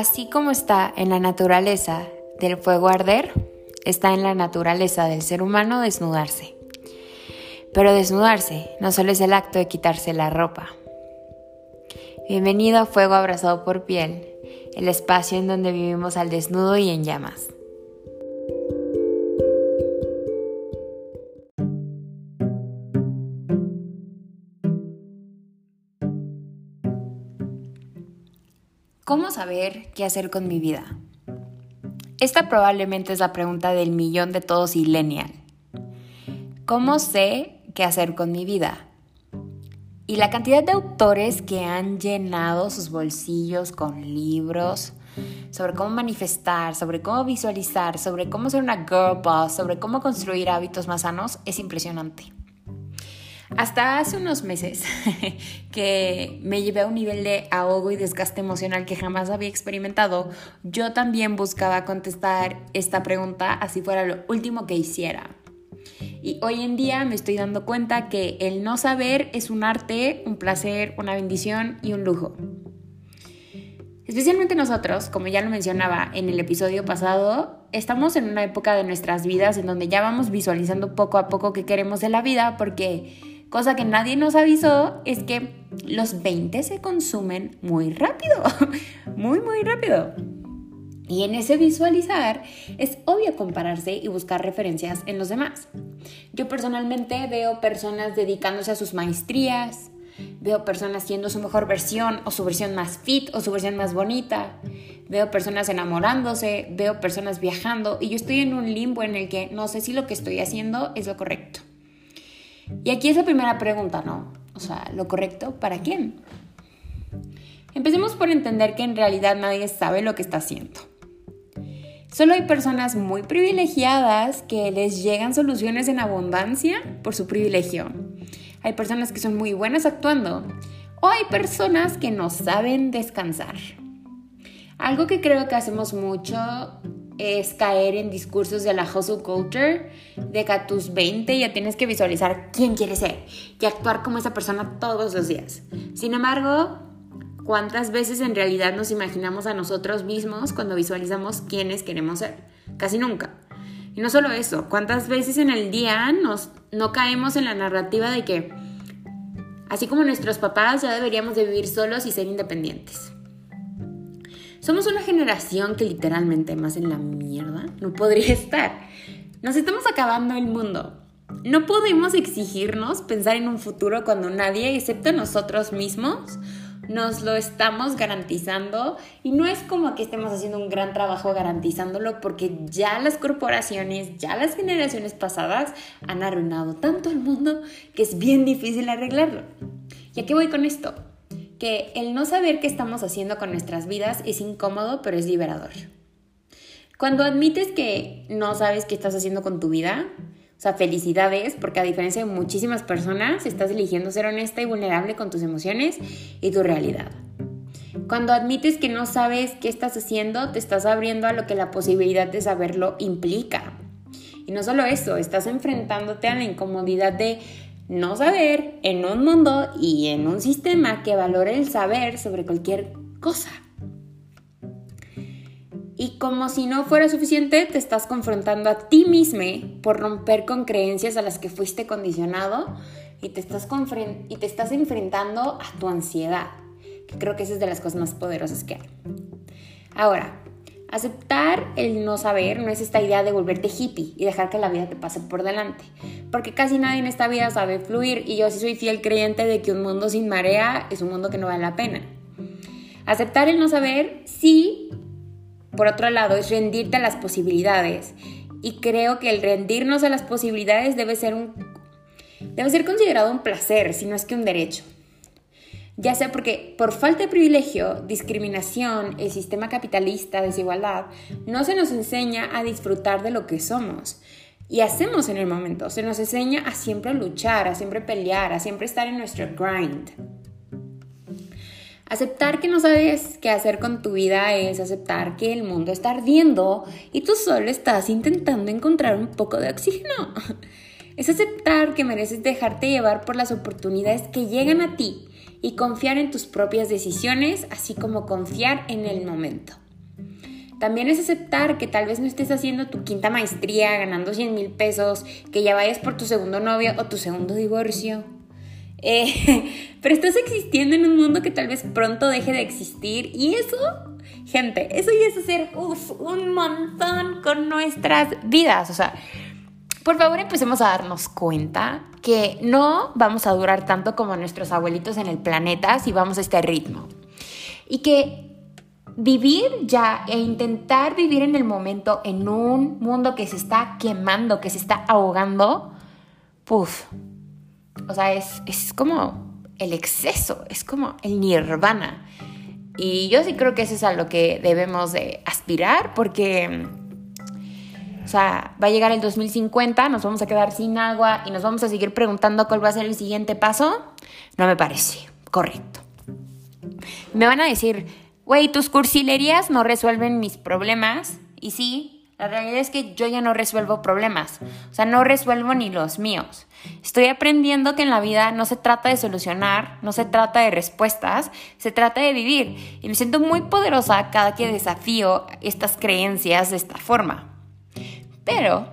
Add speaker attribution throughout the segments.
Speaker 1: Así como está en la naturaleza del fuego arder, está en la naturaleza del ser humano desnudarse. Pero desnudarse no solo es el acto de quitarse la ropa. Bienvenido a Fuego Abrazado por Piel, el espacio en donde vivimos al desnudo y en llamas. ¿Cómo saber qué hacer con mi vida? Esta probablemente es la pregunta del millón de todos Lenial. ¿Cómo sé qué hacer con mi vida? Y la cantidad de autores que han llenado sus bolsillos con libros sobre cómo manifestar, sobre cómo visualizar, sobre cómo ser una girl boss, sobre cómo construir hábitos más sanos es impresionante. Hasta hace unos meses que me llevé a un nivel de ahogo y desgaste emocional que jamás había experimentado, yo también buscaba contestar esta pregunta así fuera lo último que hiciera. Y hoy en día me estoy dando cuenta que el no saber es un arte, un placer, una bendición y un lujo. Especialmente nosotros, como ya lo mencionaba en el episodio pasado, estamos en una época de nuestras vidas en donde ya vamos visualizando poco a poco qué queremos de la vida porque Cosa que nadie nos avisó es que los 20 se consumen muy rápido, muy, muy rápido. Y en ese visualizar es obvio compararse y buscar referencias en los demás. Yo personalmente veo personas dedicándose a sus maestrías, veo personas siendo su mejor versión o su versión más fit o su versión más bonita, veo personas enamorándose, veo personas viajando y yo estoy en un limbo en el que no sé si lo que estoy haciendo es lo correcto. Y aquí es la primera pregunta, ¿no? O sea, ¿lo correcto para quién? Empecemos por entender que en realidad nadie sabe lo que está haciendo. Solo hay personas muy privilegiadas que les llegan soluciones en abundancia por su privilegio. Hay personas que son muy buenas actuando o hay personas que no saben descansar. Algo que creo que hacemos mucho es caer en discursos de la hustle culture, de que a tus 20 ya tienes que visualizar quién quieres ser y actuar como esa persona todos los días. Sin embargo, ¿cuántas veces en realidad nos imaginamos a nosotros mismos cuando visualizamos quiénes queremos ser? Casi nunca. Y no solo eso, ¿cuántas veces en el día nos, no caemos en la narrativa de que, así como nuestros papás, ya deberíamos de vivir solos y ser independientes? Somos una generación que literalmente más en la mierda no podría estar. Nos estamos acabando el mundo. No podemos exigirnos pensar en un futuro cuando nadie, excepto nosotros mismos, nos lo estamos garantizando y no es como que estemos haciendo un gran trabajo garantizándolo porque ya las corporaciones, ya las generaciones pasadas han arruinado tanto el mundo que es bien difícil arreglarlo. ¿Y a qué voy con esto? Que el no saber qué estamos haciendo con nuestras vidas es incómodo, pero es liberador. Cuando admites que no sabes qué estás haciendo con tu vida, o sea, felicidades, porque a diferencia de muchísimas personas, estás eligiendo ser honesta y vulnerable con tus emociones y tu realidad. Cuando admites que no sabes qué estás haciendo, te estás abriendo a lo que la posibilidad de saberlo implica. Y no solo eso, estás enfrentándote a la incomodidad de no saber en un mundo y en un sistema que valore el saber sobre cualquier cosa. Y como si no fuera suficiente, te estás confrontando a ti mismo por romper con creencias a las que fuiste condicionado y te estás, y te estás enfrentando a tu ansiedad, que creo que esa es de las cosas más poderosas que hay. Ahora, Aceptar el no saber no es esta idea de volverte hippie y dejar que la vida te pase por delante, porque casi nadie en esta vida sabe fluir y yo sí soy fiel creyente de que un mundo sin marea es un mundo que no vale la pena. Aceptar el no saber sí, por otro lado, es rendirte a las posibilidades y creo que el rendirnos a las posibilidades debe ser un debe ser considerado un placer, si no es que un derecho ya sea porque por falta de privilegio, discriminación, el sistema capitalista, desigualdad, no se nos enseña a disfrutar de lo que somos y hacemos en el momento. Se nos enseña a siempre luchar, a siempre pelear, a siempre estar en nuestro grind. Aceptar que no sabes qué hacer con tu vida es aceptar que el mundo está ardiendo y tú solo estás intentando encontrar un poco de oxígeno. Es aceptar que mereces dejarte llevar por las oportunidades que llegan a ti y confiar en tus propias decisiones, así como confiar en el momento. también es aceptar que tal vez no estés haciendo tu quinta maestría ganando 100 mil pesos, que ya vayas por tu segundo novio o tu segundo divorcio. Eh, pero estás existiendo en un mundo que tal vez pronto deje de existir y eso, gente, eso ya es hacer un montón con nuestras vidas. O sea, por favor empecemos a darnos cuenta que no vamos a durar tanto como nuestros abuelitos en el planeta si vamos a este ritmo. Y que vivir ya e intentar vivir en el momento en un mundo que se está quemando, que se está ahogando, puff. O sea, es, es como el exceso, es como el nirvana. Y yo sí creo que eso es a lo que debemos de aspirar porque o sea, va a llegar el 2050, nos vamos a quedar sin agua y nos vamos a seguir preguntando cuál va a ser el siguiente paso. No me parece correcto. Me van a decir, güey, tus cursilerías no resuelven mis problemas. Y sí, la realidad es que yo ya no resuelvo problemas. O sea, no resuelvo ni los míos. Estoy aprendiendo que en la vida no se trata de solucionar, no se trata de respuestas, se trata de vivir. Y me siento muy poderosa cada que desafío estas creencias de esta forma. Pero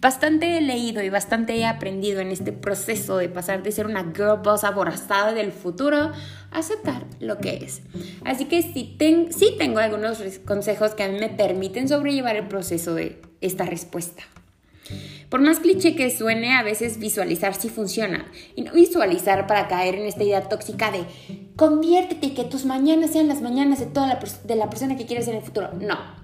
Speaker 1: bastante he leído y bastante he aprendido en este proceso de pasar de ser una girl boss aborazada del futuro a aceptar lo que es. Así que sí, sí tengo algunos consejos que a mí me permiten sobrellevar el proceso de esta respuesta. Por más cliché que suene, a veces visualizar sí funciona. Y no visualizar para caer en esta idea tóxica de conviértete y que tus mañanas sean las mañanas de toda la, de la persona que quieres en el futuro. No,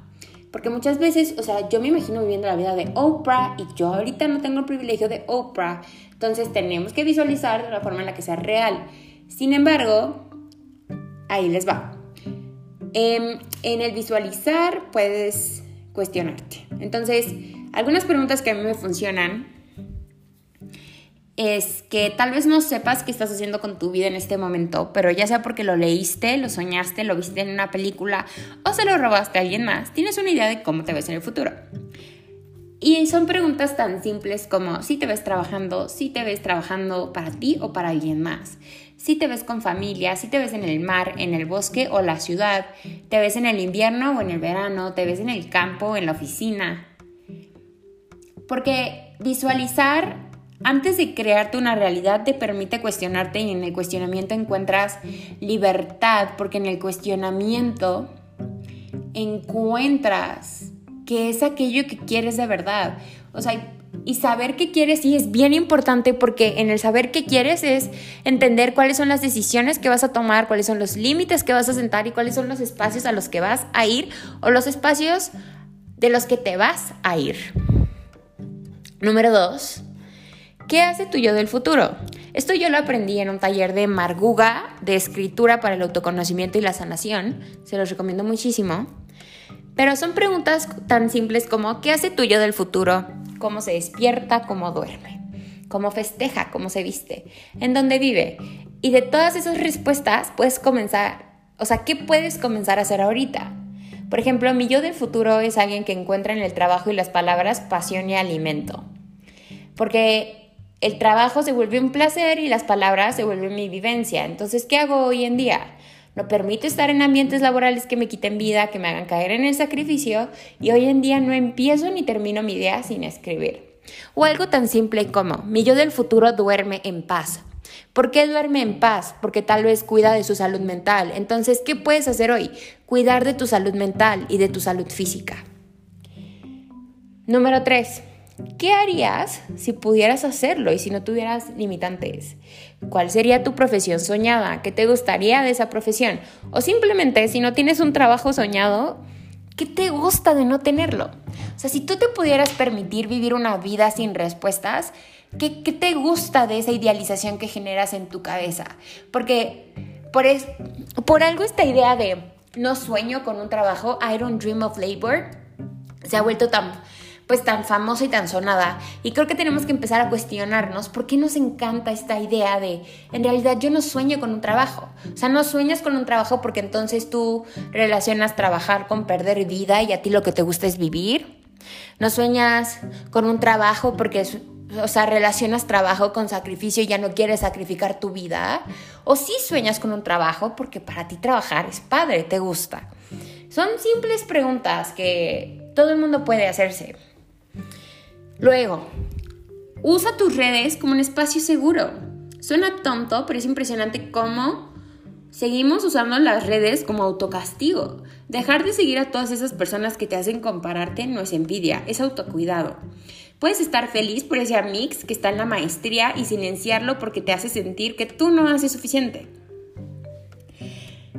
Speaker 1: porque muchas veces, o sea, yo me imagino viviendo la vida de Oprah y yo ahorita no tengo el privilegio de Oprah. Entonces tenemos que visualizar de la forma en la que sea real. Sin embargo, ahí les va. Em, en el visualizar puedes cuestionarte. Entonces, algunas preguntas que a mí me funcionan es que tal vez no sepas qué estás haciendo con tu vida en este momento, pero ya sea porque lo leíste, lo soñaste, lo viste en una película o se lo robaste a alguien más, tienes una idea de cómo te ves en el futuro. Y son preguntas tan simples como si te ves trabajando, si te ves trabajando para ti o para alguien más, si te ves con familia, si te ves en el mar, en el bosque o la ciudad, te ves en el invierno o en el verano, te ves en el campo en la oficina. Porque visualizar antes de crearte una realidad te permite cuestionarte y en el cuestionamiento encuentras libertad, porque en el cuestionamiento encuentras qué es aquello que quieres de verdad. O sea, y saber qué quieres sí es bien importante porque en el saber qué quieres es entender cuáles son las decisiones que vas a tomar, cuáles son los límites que vas a sentar y cuáles son los espacios a los que vas a ir o los espacios de los que te vas a ir. Número dos, ¿Qué hace tu yo del futuro? Esto yo lo aprendí en un taller de Marguga de escritura para el autoconocimiento y la sanación. Se los recomiendo muchísimo. Pero son preguntas tan simples como ¿qué hace tu yo del futuro? ¿Cómo se despierta? ¿Cómo duerme? ¿Cómo festeja? ¿Cómo se viste? ¿En dónde vive? Y de todas esas respuestas puedes comenzar, o sea, ¿qué puedes comenzar a hacer ahorita? Por ejemplo, mi yo del futuro es alguien que encuentra en el trabajo y las palabras pasión y alimento. Porque el trabajo se vuelve un placer y las palabras se vuelven mi vivencia. Entonces, ¿qué hago hoy en día? No permito estar en ambientes laborales que me quiten vida, que me hagan caer en el sacrificio y hoy en día no empiezo ni termino mi idea sin escribir. O algo tan simple como, mi yo del futuro duerme en paz. ¿Por qué duerme en paz? Porque tal vez cuida de su salud mental. Entonces, ¿qué puedes hacer hoy? Cuidar de tu salud mental y de tu salud física. Número 3. ¿Qué harías si pudieras hacerlo y si no tuvieras limitantes? ¿Cuál sería tu profesión soñada? ¿Qué te gustaría de esa profesión? O simplemente, si no tienes un trabajo soñado, ¿qué te gusta de no tenerlo? O sea, si tú te pudieras permitir vivir una vida sin respuestas, ¿qué, te gusta de esa idealización que generas en tu cabeza? Porque por, es, por algo esta idea de no sueño con un trabajo, I don't dream of labor, se ha vuelto tan pues tan famosa y tan sonada. Y creo que tenemos que empezar a cuestionarnos por qué nos encanta esta idea de, en realidad yo no sueño con un trabajo. O sea, no sueñas con un trabajo porque entonces tú relacionas trabajar con perder vida y a ti lo que te gusta es vivir. No sueñas con un trabajo porque, o sea, relacionas trabajo con sacrificio y ya no quieres sacrificar tu vida. O sí sueñas con un trabajo porque para ti trabajar es padre, te gusta. Son simples preguntas que todo el mundo puede hacerse. Luego, usa tus redes como un espacio seguro. Suena tonto, pero es impresionante cómo seguimos usando las redes como autocastigo. Dejar de seguir a todas esas personas que te hacen compararte no es envidia, es autocuidado. Puedes estar feliz por ese mix que está en la maestría y silenciarlo porque te hace sentir que tú no haces suficiente.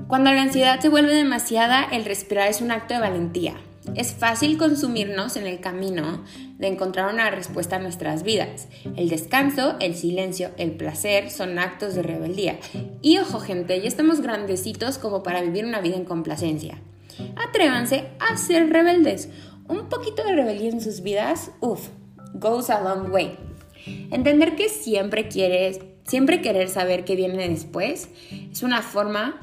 Speaker 1: Cuando la ansiedad se vuelve demasiada, el respirar es un acto de valentía. Es fácil consumirnos en el camino de encontrar una respuesta a nuestras vidas. El descanso, el silencio, el placer son actos de rebeldía. Y ojo gente, ya estamos grandecitos como para vivir una vida en complacencia. Atrévanse a ser rebeldes. Un poquito de rebeldía en sus vidas, uff, goes a long way. Entender que siempre quieres, siempre querer saber qué viene después, es una forma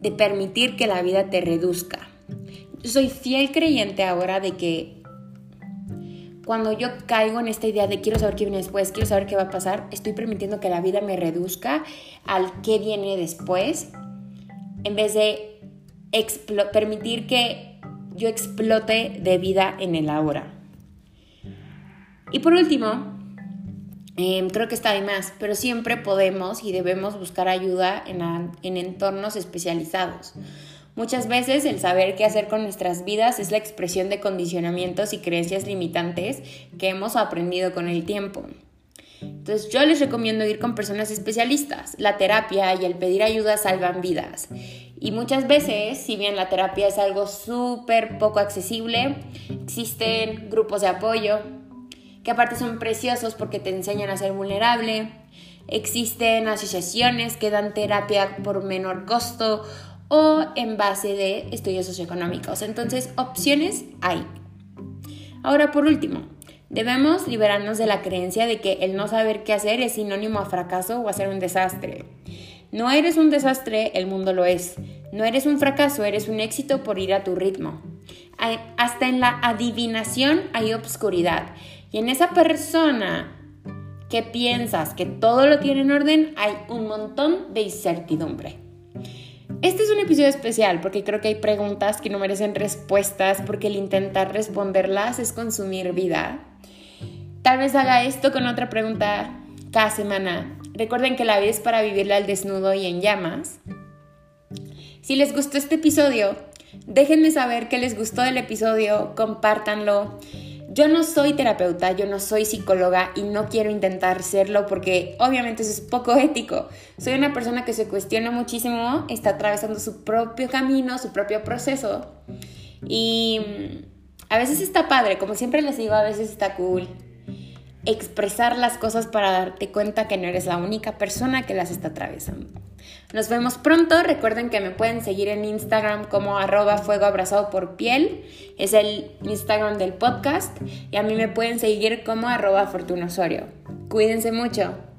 Speaker 1: de permitir que la vida te reduzca. Soy fiel creyente ahora de que cuando yo caigo en esta idea de quiero saber qué viene después, quiero saber qué va a pasar, estoy permitiendo que la vida me reduzca al qué viene después, en vez de permitir que yo explote de vida en el ahora. Y por último, Em, creo que está de más, pero siempre podemos y debemos buscar ayuda en, en entornos especializados. Muchas veces el saber qué hacer con nuestras vidas es la expresión de condicionamientos y creencias limitantes que hemos aprendido con el tiempo. Entonces yo les recomiendo ir con personas especialistas. La terapia y el pedir ayuda salvan vidas. Y muchas veces, si bien la terapia es algo súper poco accesible, existen grupos de apoyo, que aparte son preciosos porque te enseñan a ser vulnerable. Existen asociaciones que dan terapia por menor costo o en base de estudios socioeconómicos. Entonces, opciones hay. Ahora, por último, debemos liberarnos de la creencia de que el no saber qué hacer es sinónimo a fracaso o a ser un desastre. No eres un desastre, el mundo lo es. No eres un fracaso, eres un éxito por ir a tu ritmo. Hasta en la adivinación hay obscuridad y en esa persona que piensas que todo lo tiene en orden, hay un montón de incertidumbre. Este es un episodio especial porque creo que hay preguntas que no merecen respuestas porque el intentar responderlas es consumir vida. Tal vez haga esto con otra pregunta cada semana. Recuerden que la vida es para vivirla al desnudo y en llamas. Si les gustó este episodio, déjenme saber qué les gustó del episodio, compártanlo. Yo no soy terapeuta, yo no soy psicóloga y no quiero intentar serlo porque obviamente eso es poco ético. Soy una persona que se cuestiona muchísimo, está atravesando su propio camino, su propio proceso y mm, a veces está padre, como siempre les digo, a veces está cool expresar las cosas para darte cuenta que no eres la única persona que las está atravesando. Nos vemos pronto. Recuerden que me pueden seguir en Instagram como arroba fuego por piel. Es el Instagram del podcast. Y a mí me pueden seguir como arroba fortunosorio. Cuídense mucho.